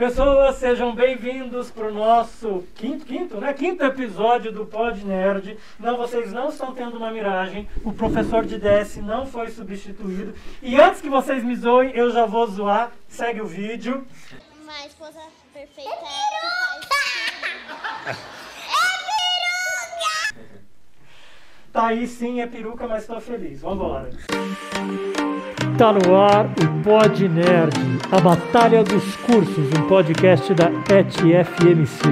Pessoas, sejam bem-vindos para o nosso quinto, quinto, né? Quinto episódio do Pod Nerd. Não, vocês não estão tendo uma miragem. O professor de DS não foi substituído. E antes que vocês me zoem, eu já vou zoar. Segue o vídeo. Uma esposa perfeita é que faz Tá aí sim, é peruca, mas tô feliz. Vambora. Tá no ar o Pod Nerd, a Batalha dos Cursos, um podcast da ETFMC.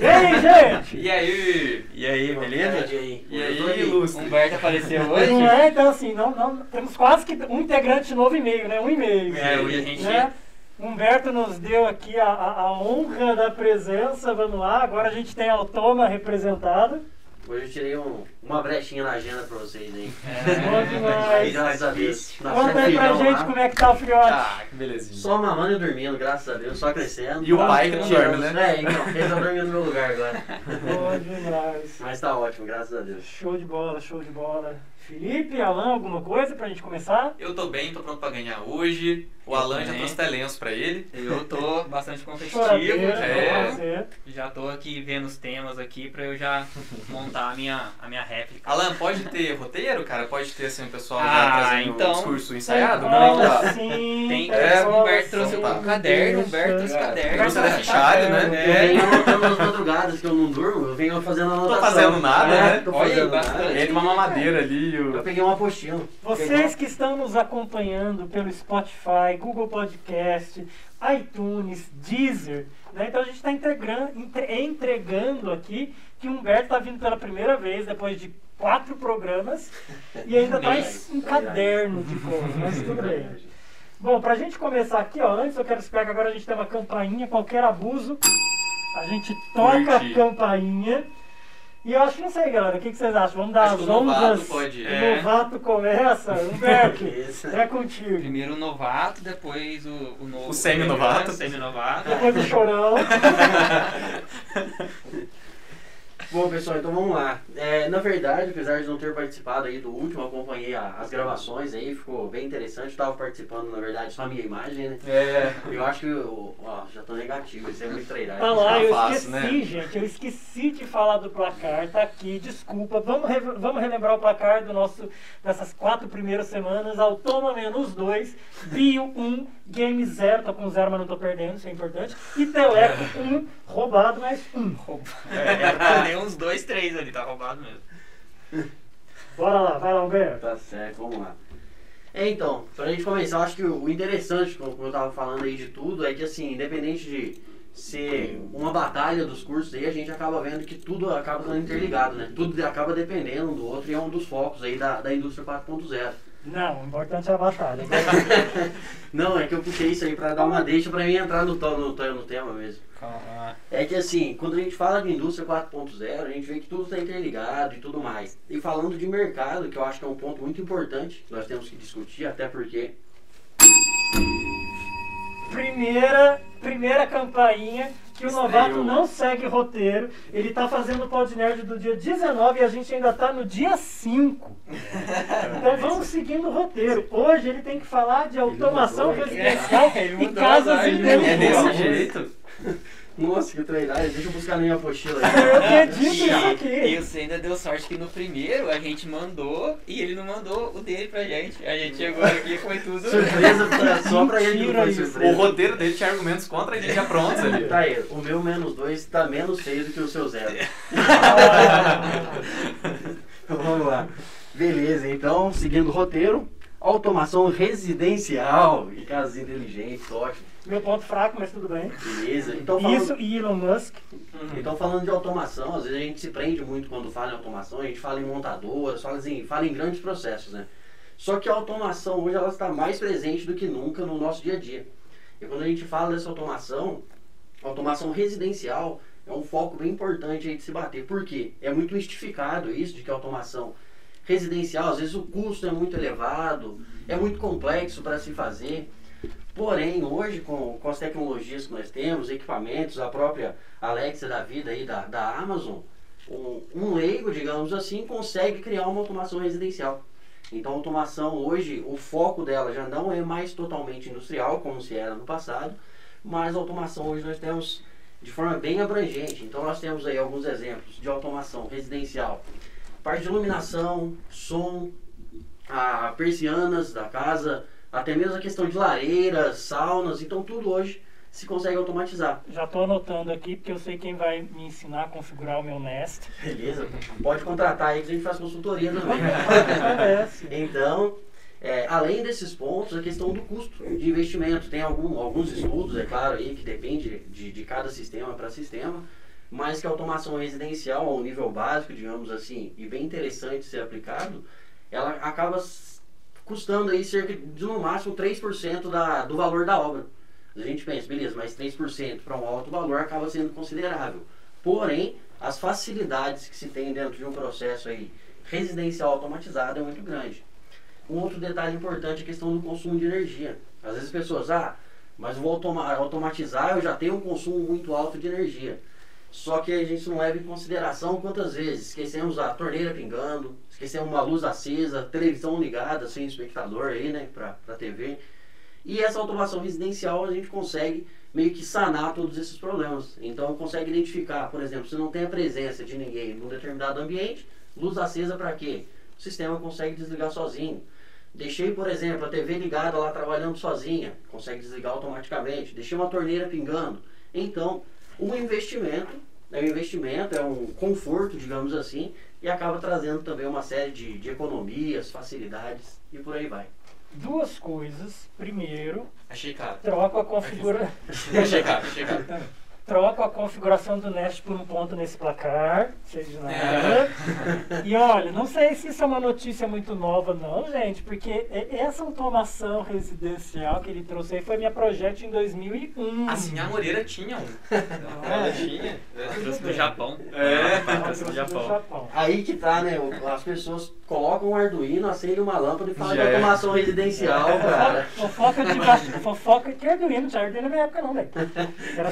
E aí, gente? E aí? E aí, beleza? E aí? E aí, ilustre? Humberto apareceu hoje? Não é, então assim, não, não, temos quase que um integrante novo e meio, né? Um e meio. É, hoje a gente... né? Humberto nos deu aqui a, a, a honra da presença, vamos lá. Agora a gente tem a Automa representada. Hoje eu tirei um- uma brechinha na agenda pra vocês aí. Bom demais. Graças a Deus. Nasceu Conta aí pra filhão gente lá. como é que tá o filhote. Ah, que belezinha. Só mamando e dormindo, graças a Deus, só crescendo. E o pai que não dorme, né? É, então, ele tá dormindo no meu lugar agora. Bom demais. Mas tá ótimo, graças a Deus. Show de bola, show de bola. Felipe, Alan, alguma coisa pra gente começar? Eu tô bem, tô pronto pra ganhar hoje. O Alan já trouxe até lenço pra ele. Eu tô bastante competitivo, Choradeira, é. já tô aqui vendo os temas aqui pra eu já montar a minha, a minha réplica. Alan, pode ter roteiro, cara? Pode ter assim o pessoal Ah, já trazendo então. um discurso ensaiado? Não, Não, tá. sim. Tem, É, o Humberto trouxe então tá. um caderno, o Humberto trouxe caderno. Trouxe até fichário, né? Eu venho anotando nas madrugadas que eu não durmo, eu venho fazendo anotação. fazendo nada, É, né? Tô Olha aí, fazendo bastante. nada. Ele uma mamadeira ali. Eu O... peguei uma apostila. Vocês que estão nos acompanhando pelo Spotify, Google Podcast, iTunes, Deezer, né? então a gente está entregando aqui que o Humberto está vindo pela primeira vez depois de quatro programas e ainda traz um caderno de coisas, mas tudo bem. Bom, pra gente começar aqui, ó, antes eu quero explicar que agora a gente tem uma campainha, qualquer abuso, a gente toca a campainha. E eu acho que não sei, galera, o que, que vocês acham? Vamos dar Acho as o honras. pode- O é. novato começa. Humberto, Isso. é contigo. Primeiro o novato, depois o, o novo. O semi-novato. O semi-novato. Depois o chorão. Bom, pessoal, então vamos lá. É, na verdade, apesar de não ter participado aí do último, acompanhei a- as gravações aí, ficou bem interessante. Estava participando, na verdade, só a minha imagem, né? É. Eu acho que, eu- ó, já tô negativo, isso é muito treinar. Tá lá, eu fácil, esqueci, né? gente. Eu esqueci de falar do placar. Tá aqui, desculpa. Vamos, re- vamos relembrar o placar do nosso, dessas quatro primeiras semanas. Automa menos dois, Bio 1, um, Game 0. Tô com zero, mas não tô perdendo, isso é importante. E Teleco 1, um, roubado, mas 1. Um. É, tem uns dois, três ali, tá roubado mesmo. Bora lá, vai lá, Humberto. Tá certo, vamos lá. É, então, pra gente começar, eu acho que o interessante, como eu tava falando aí de tudo, é que assim, independente de ser uma batalha dos cursos aí, a gente acaba vendo que tudo acaba estando interligado, né? Tudo acaba dependendo um do outro e é um dos focos aí da, da indústria 4.0. Não, o importante é a batalha. Não, é que eu puxei isso aí pra dar uma deixa pra mim entrar no, no, no tema mesmo. Calma. É que assim, quando a gente fala de indústria 4.0, a gente vê que tudo está interligado e tudo mais. E falando de mercado, que eu acho que é um ponto muito importante, que nós temos que discutir, até porque Primeira, primeira campainha que o novato não segue roteiro. Ele tá fazendo o Pod Nerd do dia 19 e a gente ainda tá no dia 5. Então vamos seguindo o roteiro. Hoje ele tem que falar de automação mudou, residencial É, e casas a ordem, É inteligentes. desse jeito? Nossa, que treinar. Deixa eu buscar na minha apostila aí. Eu acredito E, nisso e aqui. você ainda deu sorte que no primeiro a gente mandou e ele não mandou o dele pra gente. A gente chegou aqui e foi tudo. Surpresa pra- só pra ele não foi. O roteiro dele tinha argumentos contra ele já prontos ali. Tá aí, o meu menos dois tá menos feio do que o seu zero. Vamos lá. Beleza, então, seguindo o roteiro, automação residencial e casas inteligentes, ótimo. Meu ponto fraco, mas tudo bem. Beleza. Então, falando... Isso e Elon Musk. Então, falando de automação, às vezes a gente se prende muito quando fala em automação, a gente fala em montadoras, fala, assim, fala em grandes processos, né? Só que a automação hoje ela está mais presente do que nunca no nosso dia a dia. E quando a gente fala dessa automação, automação residencial é um foco bem importante aí de se bater. Por quê? É muito mistificado isso de que a automação residencial, às vezes o custo é muito elevado, é muito complexo para se fazer. Porém, hoje, com, com as tecnologias que nós temos, equipamentos, a própria Alexa da vida aí da, da Amazon, um, um leigo, digamos assim, consegue criar uma automação residencial. Então, a automação hoje, o foco dela já não é mais totalmente industrial, como se era no passado, mas a automação hoje nós temos de forma bem abrangente. Então nós temos aí alguns exemplos de automação residencial. Parte de iluminação, som, a persianas da casa, até mesmo a questão de lareiras, saunas, então tudo hoje se consegue automatizar. Já estou anotando aqui porque eu sei quem vai me ensinar a configurar o meu Nest. Beleza? Pode contratar aí que a gente faz consultoria também. Então, é, além desses pontos, a questão do custo de investimento. Tem algum, alguns estudos, é claro, aí, que depende de, de cada sistema para sistema, mas que a automação residencial, a um nível básico, digamos assim, e bem interessante ser aplicado, ela acaba custando aí cerca de, no máximo, 3% da, do valor da obra. A gente pensa, beleza, mas 3% para um alto valor acaba sendo considerável. Porém, as facilidades que se tem dentro de um processo aí residencial automatizado é muito grande. Um outro detalhe importante é a questão do consumo de energia. Às vezes as pessoas, ah, mas vou automa automatizar, eu já tenho um consumo muito alto de energia. Só que a gente não leva em consideração quantas vezes esquecemos a torneira pingando, esquecemos uma luz acesa, televisão ligada, sem espectador aí, né, pra, pra TV. E essa automação residencial a gente consegue meio que sanar todos esses problemas. Então consegue identificar, por exemplo, se não tem a presença de ninguém num determinado ambiente, luz acesa para quê? O sistema consegue desligar sozinho. Deixei, por exemplo, a TV ligada lá trabalhando sozinha, consegue desligar automaticamente. Deixei uma torneira pingando. Então, um investimento é um investimento, é um conforto, digamos assim, e acaba trazendo também uma série de, de economias, facilidades e por aí vai. Duas coisas. Primeiro, Achei caro. troco a configura... Achei caro, achei caro. troco a configuração do Nest por um ponto nesse placar, sei de nada. É. E olha, não sei se isso é uma notícia muito nova, não, gente, porque essa automação residencial que ele trouxe aí foi minha projeto em 2001. Assim, a Moreira tinha um. É. Ela tinha. Trouxe do Japão. É. Trouxe do Japão. Aí que tá, né? As pessoas colocam um Arduino, acendem uma lâmpada e falam de é. automação residencial, cara. Fofoca de baixo, fofoca que Arduino, não tinha Arduino na minha época não, velho. Era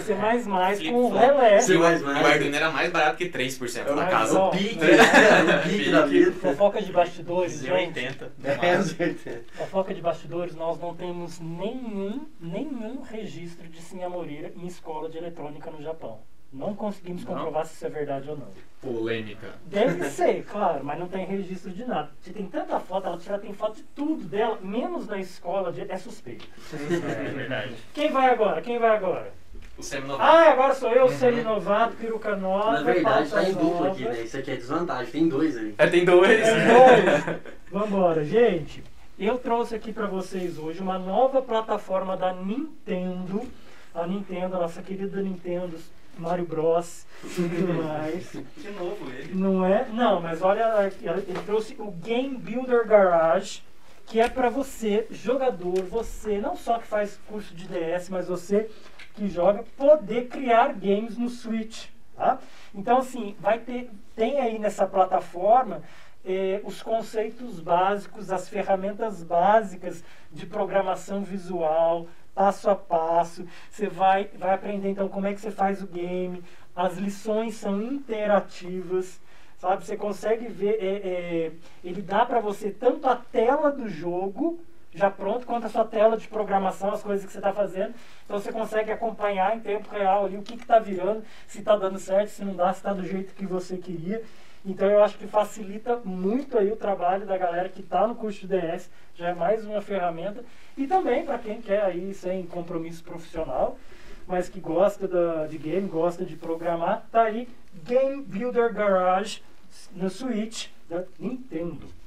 C++ com Flip-flop. relé. Sim. O mais, o mais. Arduino era mais barato que 3% na Mas, casa. ó, O pique, É. né? O pique da vida. Fofoca de bastidores, gente. 80. É, os 80. Fofoca de bastidores, nós não temos nenhum, nenhum registro de Sinha Moreira em escola de eletrônica no Japão. Não conseguimos Não? comprovar se isso é verdade ou não. Polêmica. Deve ser, claro, mas não tem registro de nada. Se tem tanta foto, ela tira, tem foto de tudo dela, menos da escola, de, é suspeito. É verdade. Quem vai agora? Quem vai agora? O seminovato. Ah, agora sou eu, semi-novato, peruca nova. Na verdade, tá em dupla aqui, né? Isso aqui é desvantagem, tem dois aí. É, tem dois. Tem dois. Vambora, gente. Eu trouxe aqui pra vocês hoje uma nova plataforma da Nintendo. A Nintendo, a nossa querida Nintendo, Mario Bros e tudo mais. De novo ele. Não é? Não, mas olha, aqui, ele trouxe o Game Builder Garage, que é para você, jogador, você não só que faz curso de DS, mas você que joga, poder criar games no Switch. Tá? Então, assim, vai ter, tem aí nessa plataforma eh, os conceitos básicos, as ferramentas básicas de programação visual, passo a passo. Você vai, vai aprender então como é que você faz o game. As lições são interativas, sabe? Você consegue ver, é, é, ele dá para você tanto a tela do jogo já pronto, quanto a sua tela de programação, as coisas que você está fazendo. Então você consegue acompanhar em tempo real ali o que está virando, se está dando certo, se não dá, se está do jeito que você queria. Então eu acho que facilita muito aí o trabalho da galera que está no curso de DS, já é mais uma ferramenta. E também para quem quer aí sem compromisso profissional, mas que gosta da, de game, gosta de programar, tá aí Game Builder Garage no Switch da Nintendo.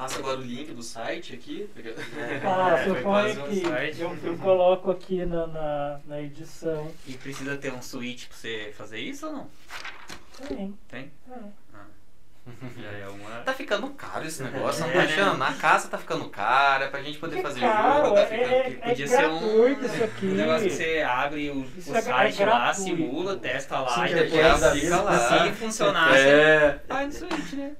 Passa agora o link do site aqui. Ah, É, eu foi ponho quase um aqui, site. eu, eu coloco aqui na, na, na edição. E precisa ter um switch pra você fazer isso ou não? Tem, Tem? é. Já é uma. Tá ficando caro esse negócio, não É, tá né? achando? Na casa tá ficando cara, pra gente poder É fazer caro, jogo, tá é- ficando. é- Podia é ser um, gratuito isso aqui. um negócio que você abre o, Isso o é- é site lá, simula, testa lá Sim, e depois fica lá. Se funcionar, É. você vai no switch, né?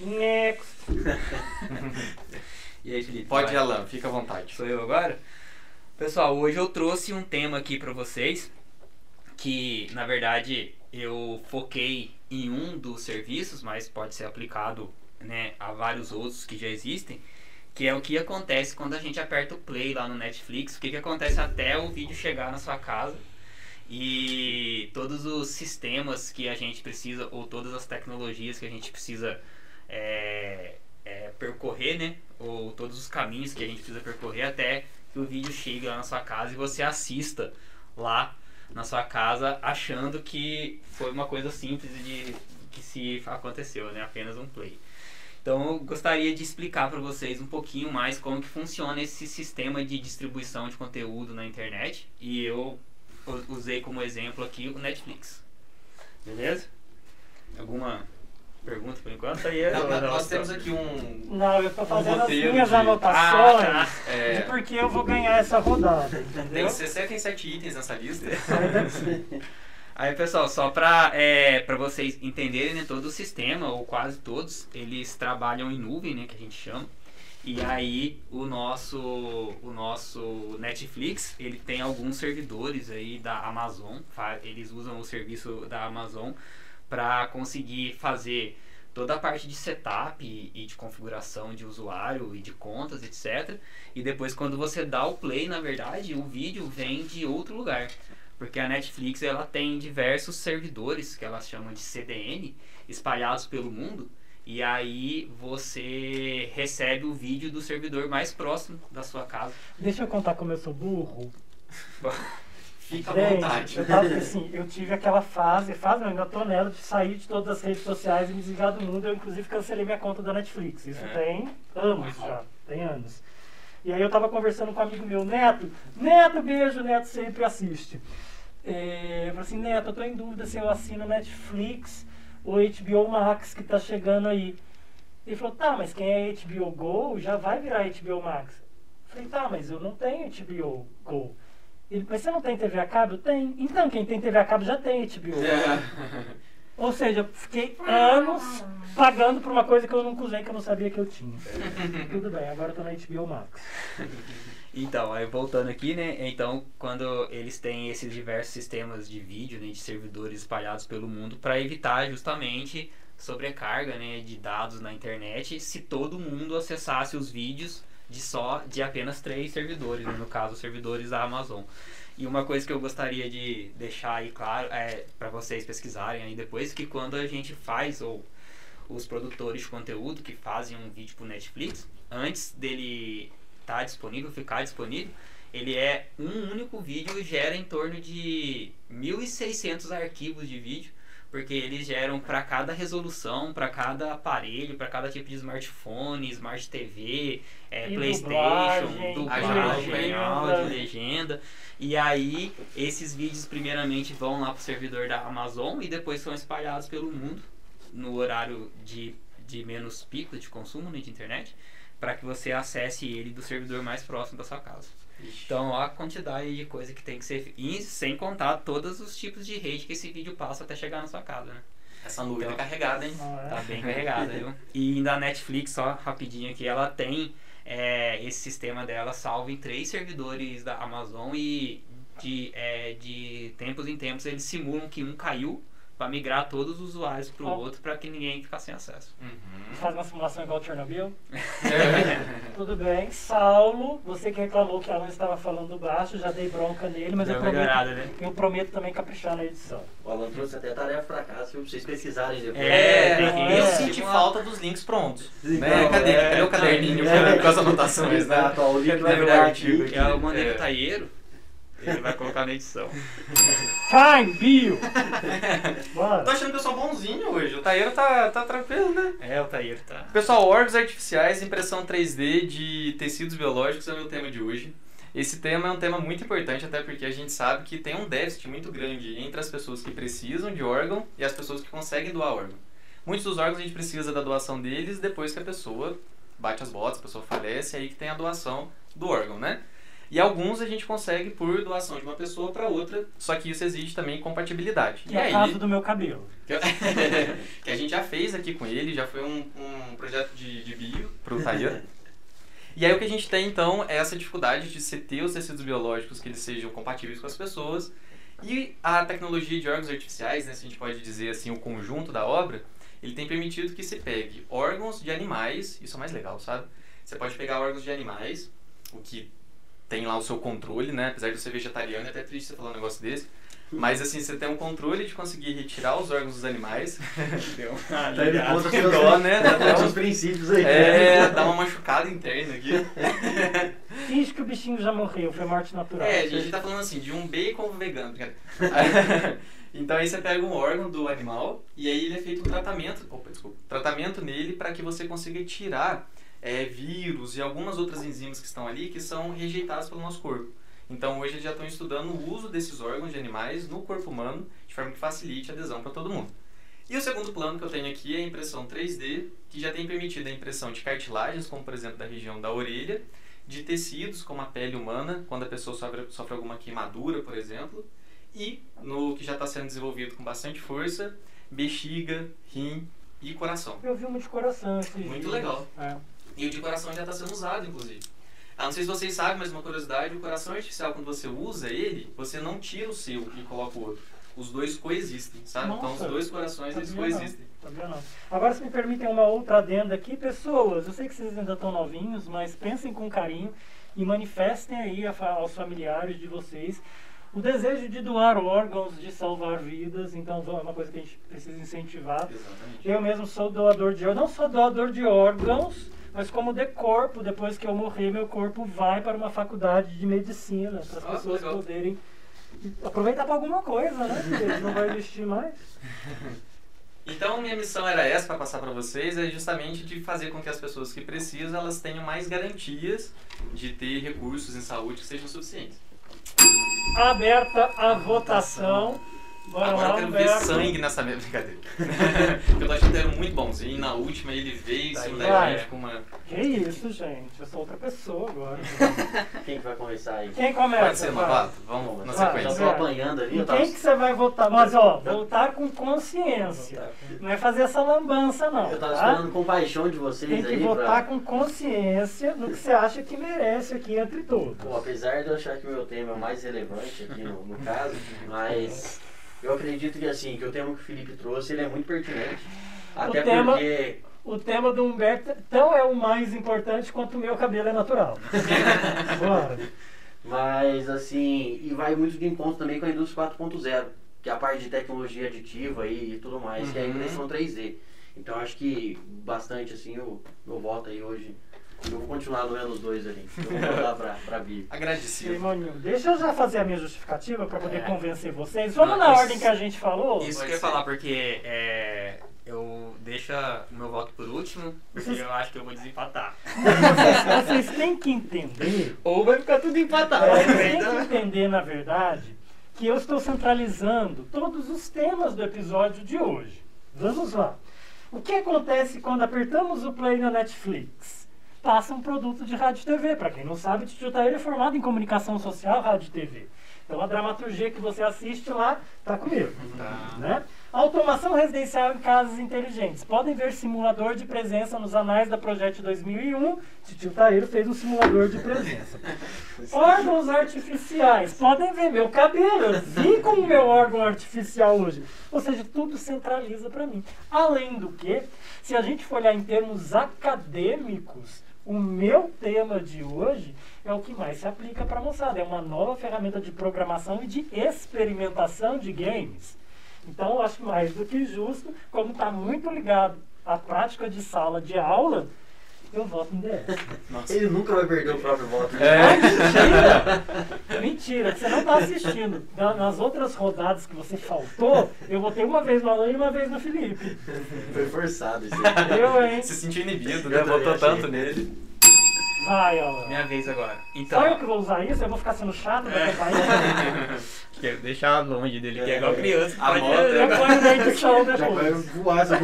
Next. E aí, Felipe? Pode ir, vai. Alan, fica à vontade. Sou eu agora? Pessoal, hoje eu trouxe um tema aqui pra vocês que, na verdade, eu foquei em um dos serviços, mas pode ser aplicado né, a vários outros que já existem, que é o que acontece quando a gente aperta o play lá no Netflix, o que, que acontece até o vídeo chegar na sua casa e todos os sistemas que a gente precisa ou todas as tecnologias que a gente precisa é, é, percorrer, né? Ou todos os caminhos que a gente precisa percorrer até que o vídeo chegue lá na sua casa e você assista lá na sua casa achando que foi uma coisa simples de que se aconteceu, né? Apenas um play. Então eu gostaria de explicar para vocês um pouquinho mais como que funciona esse sistema de distribuição de conteúdo na internet e eu usei como exemplo aqui o Netflix. Beleza? Alguma pergunta por enquanto? Aí é- Não, nós- nós temos aqui um. Não, eu tô fazendo as roteiro minhas de- anotações Ah, é, de porque eu vou ganhar essa rodada, tem entendeu? 67 itens nessa lista. Aí, pessoal, só para é, pra vocês entenderem, né, todo o sistema, ou quase todos, eles trabalham em nuvem, né, que a gente chama. E aí, o nosso, o nosso Netflix, ele tem alguns servidores aí da Amazon, eles usam o serviço da Amazon para conseguir fazer toda a parte de setup e, e de configuração de usuário e de contas, etc. E depois, quando você dá o play, na verdade, o vídeo vem de outro lugar. Porque a Netflix ela tem diversos servidores que elas chamam de CDN espalhados pelo mundo e aí você recebe o vídeo do servidor mais próximo da sua casa. Deixa eu contar como eu sou burro. Fica à Gente, vontade. eu tava assim, eu tive aquela fase, fase não, ainda tô nela, de sair de todas as redes sociais e me desligar do mundo. Eu inclusive cancelei minha conta da Netflix. Isso É. tem anos já, tem anos. E aí eu tava conversando com um amigo meu, Neto, Neto, beijo, Neto sempre assiste. É, eu falei assim, Neto, eu tô em dúvida se eu assino Netflix ou HBO Max que tá chegando aí. Ele falou, tá, mas quem é HBO Go já vai virar HBO Max. Eu falei, tá, mas eu não tenho HBO Go. Ele, mas você não tem TV a cabo? Tem. Então, quem tem TV a cabo já tem HBO. Ou seja, eu fiquei anos pagando por uma coisa que eu nunca usei, que eu não sabia que eu tinha. Tudo bem, agora eu tô na HBO Max. Então, aí voltando aqui, né? Então, quando eles têm esses diversos sistemas de vídeo, né, de servidores espalhados pelo mundo, para evitar justamente sobrecarga, né, de dados na internet, se todo mundo acessasse os vídeos de só de apenas três servidores, né, no caso, servidores da Amazon. E uma coisa que eu gostaria de deixar aí claro é para vocês pesquisarem aí depois que quando a gente faz ou os produtores de conteúdo que fazem um vídeo pro Netflix, antes dele estar disponível, ficar disponível, ele é um único vídeo e gera em torno de 1.600 arquivos de vídeo, porque eles geram para cada resolução, para cada aparelho, para cada tipo de smartphone, smart TV, é, PlayStation, dublagem, dublagem, legenda. áudio, legenda. E aí, esses vídeos primeiramente vão lá pro servidor da Amazon e depois são espalhados pelo mundo no horário de, de menos pico de consumo né, de internet, para que você acesse ele do servidor mais próximo da sua casa. Então, olha a quantidade de coisa que tem que ser. E sem contar todos os tipos de rede que esse vídeo passa até chegar na sua casa, né? Essa nuvem Então- tá carregada, hein? Não é? Tá bem carregada, viu? E da Netflix, só rapidinho aqui, ela tem é, esse sistema dela salvo em três servidores da Amazon e de, é, de tempos em tempos eles simulam que um caiu para migrar todos os usuários pro Ó. outro para que ninguém ficasse sem acesso. Uhum. Faz uma simulação igual Chernobyl? Tudo bem. Saulo, você que reclamou que a Alan estava falando baixo, já dei bronca nele, mas Deu eu prometo, né? eu prometo também caprichar na edição. O Alan trouxe até tarefa pra casa? Pra vocês pesquisarem depois. É, tem que- eu é. senti falta dos links prontos. Sim, Né? não, Cadê? é, Cadê o caderninho é. com- as anotações, né? Exato, o link vai virar artigo aqui. Que eu mandei É. pro Taieiro, ele vai colocar na edição. Fine, Bill! Bora. Tô achando eu sou bonzinho hoje. O Taeiro tá, tá tranquilo, né? É, o Taieiro tá. Pessoal, órgãos artificiais, impressão 3D de tecidos biológicos é o meu tema de hoje. Esse tema é um tema muito importante, até porque a gente sabe que tem um déficit muito grande entre as pessoas que precisam de órgão e as pessoas que conseguem doar órgão. Muitos dos órgãos a gente precisa da doação deles depois que a pessoa bate as botas, a pessoa falece, aí que tem a doação do órgão, né? E alguns a gente consegue por doação de uma pessoa para outra, só que isso exige também compatibilidade. Que e é aí, o caso do meu cabelo. que a gente já fez aqui com ele, já foi um, um projeto de, de bio pro Taia. E aí o que a gente tem então é essa dificuldade de se ter os tecidos biológicos que eles sejam compatíveis com as pessoas. E a tecnologia de órgãos artificiais, né, se a gente pode dizer assim, o conjunto da obra, ele tem permitido que se pegue órgãos de animais, isso é mais legal, sabe? Você pode pegar órgãos de animais, o que tem lá o seu controle, né? Apesar de você ser vegetariano, é até triste você falar um negócio desse. Mas assim, você tem um controle de conseguir retirar os órgãos dos animais. Deu uma Tá contra Que dó, né? tá contra seus princípios aí. É, dá uma machucada interna aqui. Finge que o bichinho já morreu, foi morte natural. É, a gente tá falando assim, de um bacon vegano. brincadeira. então aí você pega um órgão do animal e aí ele é feito um tratamento, opa, desculpa, tratamento nele para que você consiga tirar é, vírus e algumas outras enzimas que estão ali que são rejeitadas pelo nosso corpo. Então hoje eles já estão estudando o uso desses órgãos de animais no corpo humano de forma que facilite a adesão para todo mundo. E o segundo plano que eu tenho aqui é a impressão 3D, que já tem permitido a impressão de cartilagens, como por exemplo da região da orelha, de tecidos, como a pele humana, quando a pessoa sofre, sofre alguma queimadura, por exemplo, e no que já está sendo desenvolvido com bastante força, bexiga, rim e coração. Eu vi um de coração Muito dias. legal. É. E o de coração já está sendo usado, inclusive. Ah, não sei se vocês sabem, mas uma curiosidade, o coração artificial, quando você usa ele, você não tira o seu e coloca o outro. Os dois coexistem, sabe? então os Nossa, dois corações, eles não. coexistem. Não. Agora, se me permitem uma outra adenda aqui, pessoas, eu sei que vocês ainda estão novinhos, mas pensem com carinho e manifestem aí a aos familiares de vocês o desejo de doar órgãos, de salvar vidas. Então, é uma coisa que a gente precisa incentivar. Exatamente. Eu mesmo sou doador de órgãos, não sou doador de órgãos, mas como de corpo, depois que eu morrer, meu corpo vai para uma faculdade de medicina, para as Ah, pessoas legal. poderem aproveitar para alguma coisa, né? Porque não vai existir mais. Então, minha missão era essa para passar para vocês, é justamente de fazer com que as pessoas que precisam, elas tenham mais garantias de ter recursos em saúde que sejam suficientes. Aberta a votação. Bora Agora lá, eu quero ver sangue nessa minha brincadeira. Porque eu tô achando que ele era muito bonzinho. Na última ele veio em cima da gente com uma. Que isso, gente? Eu sou outra pessoa agora. Quem que vai começar aí? Quem começa? Pode ser? Novato? Vamos na Vai, Já sequência. tô apanhando ali, Em eu tava... quem que você vai votar? Mas, ó, votar com consciência. Não é fazer essa lambança, não. Eu tava tá? esperando compaixão de vocês Tem que aí votar pra... com consciência no que você acha que merece aqui entre todos. Pô, apesar de eu achar que o meu tema é o mais relevante aqui no, no caso, mas eu acredito que assim, que o tema que o Felipe trouxe, ele é muito pertinente. Até tema- porque O tema do Humberto tão é o mais importante quanto o meu cabelo é natural. Bora. Mas assim, e vai muito de encontro também com a indústria 4.0, que é a parte de tecnologia aditiva e tudo mais, que é a Uhum. impressão 3D. Então acho que bastante assim, o meu voto aí hoje, eu vou continuar doendo os dois ali. Eu vou voltar pra, pra Bíblia. Agradecido. Simoninho, deixa eu já fazer a minha justificativa para poder É. convencer vocês. Vamos Não, na isso- ordem que a gente falou? Isso que eu ia falar, porque é, eu deixo o meu voto por último, porque Vocês- eu acho que eu vou desempatar. Vocês, vocês têm que entender. Ou vai ficar tudo empatado. É, Vocês têm então- que entender, na verdade, que eu estou centralizando todos os temas do episódio de hoje. Vamos lá. O que acontece quando apertamos o play na Netflix? Passa um produto de rádio e TV. Para quem não sabe, o Tio Taíra é formado em comunicação social, rádio e TV. Então a dramaturgia que você assiste lá está comigo. Tá. Né? Automação residencial em casas inteligentes. Podem ver simulador de presença nos anais da Projeto 2001. Titio Taíro fez um simulador de presença. Órgãos artificiais. Podem ver meu cabelo. Eu vim com o meu órgão artificial hoje. Ou seja, tudo centraliza para mim. Além do que, se a gente for olhar em termos acadêmicos, o meu tema de hoje é o que mais se aplica para a moçada. É uma nova ferramenta de programação e de experimentação de games. Então, eu acho mais do que justo, como está muito ligado à prática de sala de aula, eu voto em DS. Nossa. Ele nunca vai perder o próprio voto. É. Mentira! Mentira, que você não está assistindo. Na- Nas outras rodadas que você faltou, eu votei uma vez no Alan e uma vez no Felipe. Foi forçado isso aí. Eu, hein? Se sentiu inibido, né? achei. tanto nele. Vai, Alan. Minha vez agora. Então, Só eu que vou usar isso? Eu vou ficar sendo chato isso? quero deixar longe dele, que é É. igual criança. A moda Eu ponho edição Já vai voar essa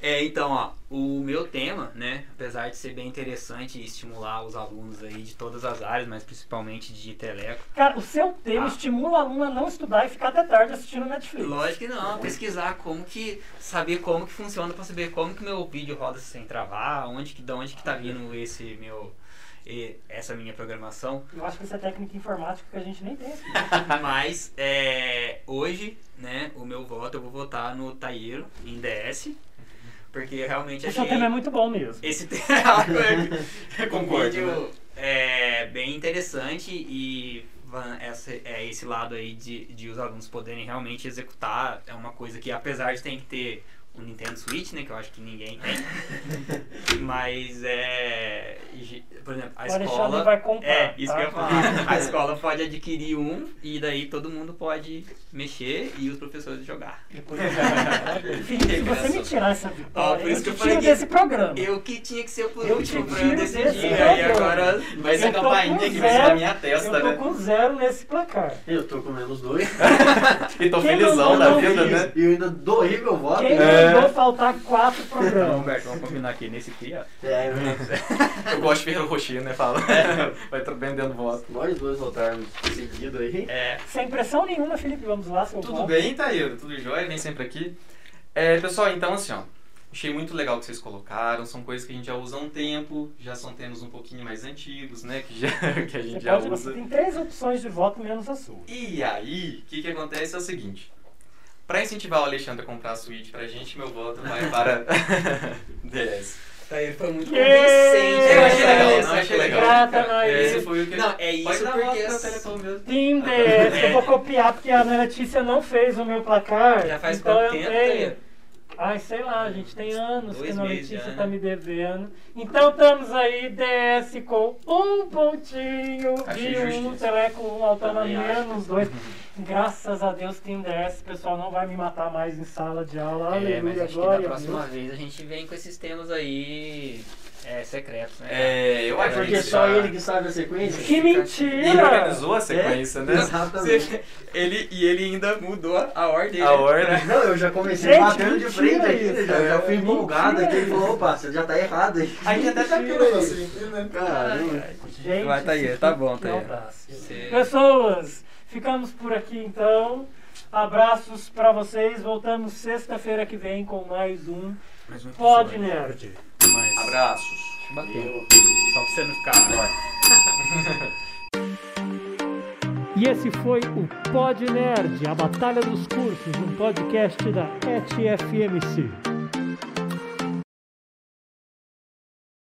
É, então, ó, o meu tema, né, apesar de ser bem interessante e estimular os alunos aí de todas as áreas, mas principalmente de teleco, Cara, o seu tema Ah. estimula o aluno a não estudar e ficar até tarde assistindo Netflix. lógico que não, pesquisar como que, saber como que funciona pra saber como que meu vídeo roda sem travar, onde que, de onde que tá vindo esse meu, e- essa minha programação. Eu acho que isso é técnica informática que a gente nem tem aqui. Mas é, hoje, né, o meu voto eu vou votar no Tairo em DS, Porque realmente O seu achei tema é muito bom mesmo. esse tema um Concordo, vídeo é bem interessante e van- essa, é, esse lado aí de, de os alunos poderem realmente executar é uma coisa que apesar de ter que ter um Nintendo Switch, né, que eu acho que ninguém tem, mas é, por exemplo, a O Alexandre escola vai comprar. é, isso tá? que eu ia falar. A escola pode adquirir um e daí todo mundo pode mexer e os professores jogar. Depois Felipe, se você me tirar essa vitória, Ó, por isso eu que eu falei que desse programa. Eu que tinha que ser por Eu último te pra eu decidir, programa. aí agora Vai ser Eu a campainha que vai ser na minha testa, eu tô né? com zero nesse placar. Eu tô com menos dois. E tô Quem felizão da vida, né? E eu ainda doei meu voto. Quem É. mandou faltar quatro programas? Humberto, vamos combinar aqui nesse aqui, ó. É, né? Eu gosto de Ferreiro Rocher, né? Fala. Vai tra- vendendo voto. Nós dois votarmos seguido aí. É, Sem pressão nenhuma, Felipe, vamos lá, seu Tudo voto. bem, Taíro? Tudo jóia? Vem sempre aqui. É, pessoal, então assim, ó. Achei muito legal o que vocês colocaram. São coisas que a gente já usa há um tempo. Já são temas um pouquinho mais antigos, né? Que, já, que a Você, gente já pode, você usa. tem três opções de voto menos a sua. E aí, o que, que acontece é o seguinte. Pra incentivar o Alexandre a comprar a Switch pra gente, meu voto vai para DS. tá, ele foi muito convincente. Eu achei legal, né? não, achei legal. Grata, nós. Esse foi o que... Não, é Pode isso dar porque... Telecom mesmo. DS, eu vou copiar porque a Ana Letícia não fez o meu placar. Já faz então quanto eu tempo, tenho. Ai, sei lá, a gente tem anos Dois que a meses já, tá né? me devendo. Então estamos aí, DS com um pontinho Achei de um. Teleco um, acho. menos dois. Graças a Deus, Team DS, o pessoal não vai me matar mais em sala de aula. É, mas Aleluia, acho que glória da a próxima Deus. vez a gente vem com esses temas aí é, secretos, né? É, eu É acho porque que só já- ele que sabe a sequência. Que Ele mentira! organizou a sequência, né? Exatamente. Ele, e ele ainda mudou a ordem. A né? ordem. Não, eu já comecei Gente, batendo de frente aqui, né? já, já fui É, empolgado aqui. Ele falou, opa, você já tá errado aí. A gente até tá isso. assim, né? Caramba. Gente, Vai, Taíra, isso tá bom, Taíra. audácia. Você- Pessoas, ficamos por aqui então. Abraços pra vocês. Voltamos sexta-feira que vem com mais um Mais um Mas- Abraços. Bateu. Só pra você não ficar. E esse foi o Pod Nerd, a Batalha dos Cursos, um podcast da ETFMC.